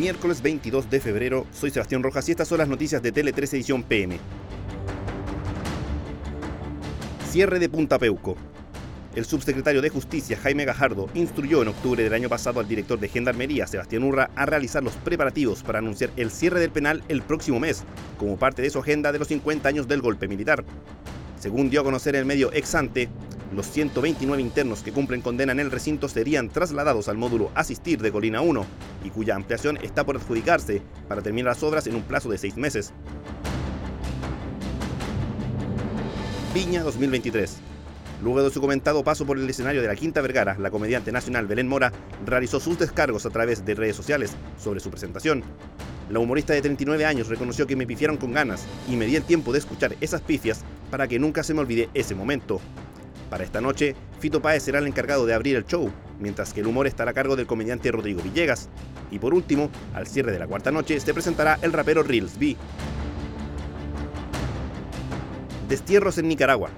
Miércoles 22 de febrero, soy Sebastián Rojas y estas son las noticias de Tele 3 Edición PM. Cierre de Punta Peuco. El subsecretario de Justicia, Jaime Gajardo, instruyó en octubre del año pasado al director de Gendarmería, Sebastián Urra, a realizar los preparativos para anunciar el cierre del penal el próximo mes, como parte de su agenda de los 50 años del golpe militar. Según dio a conocer el medio Exante, los 129 internos que cumplen condena en el recinto serían trasladados al módulo Asistir de Colina 1 y cuya ampliación está por adjudicarse para terminar las obras en un plazo de seis meses. Viña 2023. Luego de su comentado paso por el escenario de la Quinta Vergara, la comediante nacional Belén Mora realizó sus descargos a través de redes sociales sobre su presentación. La humorista de 39 años reconoció que me pifiaron con ganas y me di el tiempo de escuchar esas pifias para que nunca se me olvide ese momento. Para esta noche, Fito Páez será el encargado de abrir el show, mientras que el humor estará a cargo del comediante Rodrigo Villegas. Y por último, al cierre de la cuarta noche, se presentará el rapero Reels B. Destierros en Nicaragua.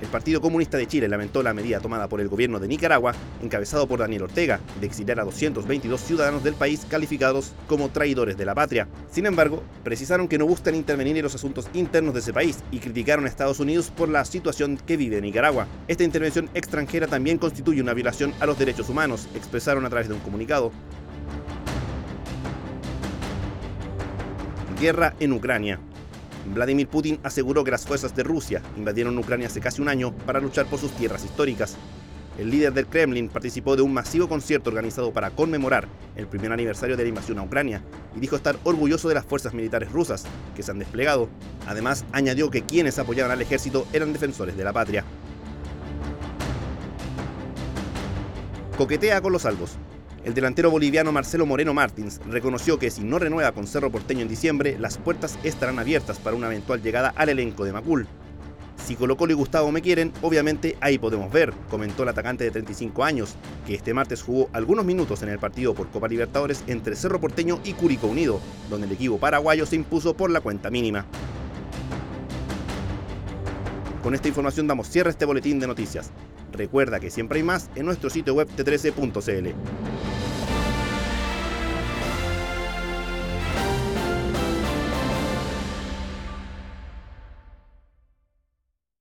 El Partido Comunista de Chile lamentó la medida tomada por el gobierno de Nicaragua, encabezado por Daniel Ortega, de exiliar a 222 ciudadanos del país calificados como traidores de la patria. Sin embargo, precisaron que no buscan intervenir en los asuntos internos de ese país y criticaron a Estados Unidos por la situación que vive Nicaragua. Esta intervención extranjera también constituye una violación a los derechos humanos, expresaron a través de un comunicado. Guerra en Ucrania. Vladimir Putin aseguró que las fuerzas de Rusia invadieron Ucrania hace casi un año para luchar por sus tierras históricas. El líder del Kremlin participó de un masivo concierto organizado para conmemorar el primer aniversario de la invasión a Ucrania y dijo estar orgulloso de las fuerzas militares rusas que se han desplegado. Además, añadió que quienes apoyaban al ejército eran defensores de la patria. Coquetea con los salvos. El delantero boliviano Marcelo Moreno Martins reconoció que si no renueva con Cerro Porteño en diciembre, las puertas estarán abiertas para una eventual llegada al elenco de Macul. Si Colo Colo y Gustavo me quieren, obviamente ahí podemos ver, comentó el atacante de 35 años, que este martes jugó algunos minutos en el partido por Copa Libertadores entre Cerro Porteño y Curicó Unido, donde el equipo paraguayo se impuso por la cuenta mínima. Con esta información damos cierre a este boletín de noticias. Recuerda que siempre hay más en nuestro sitio web t13.cl.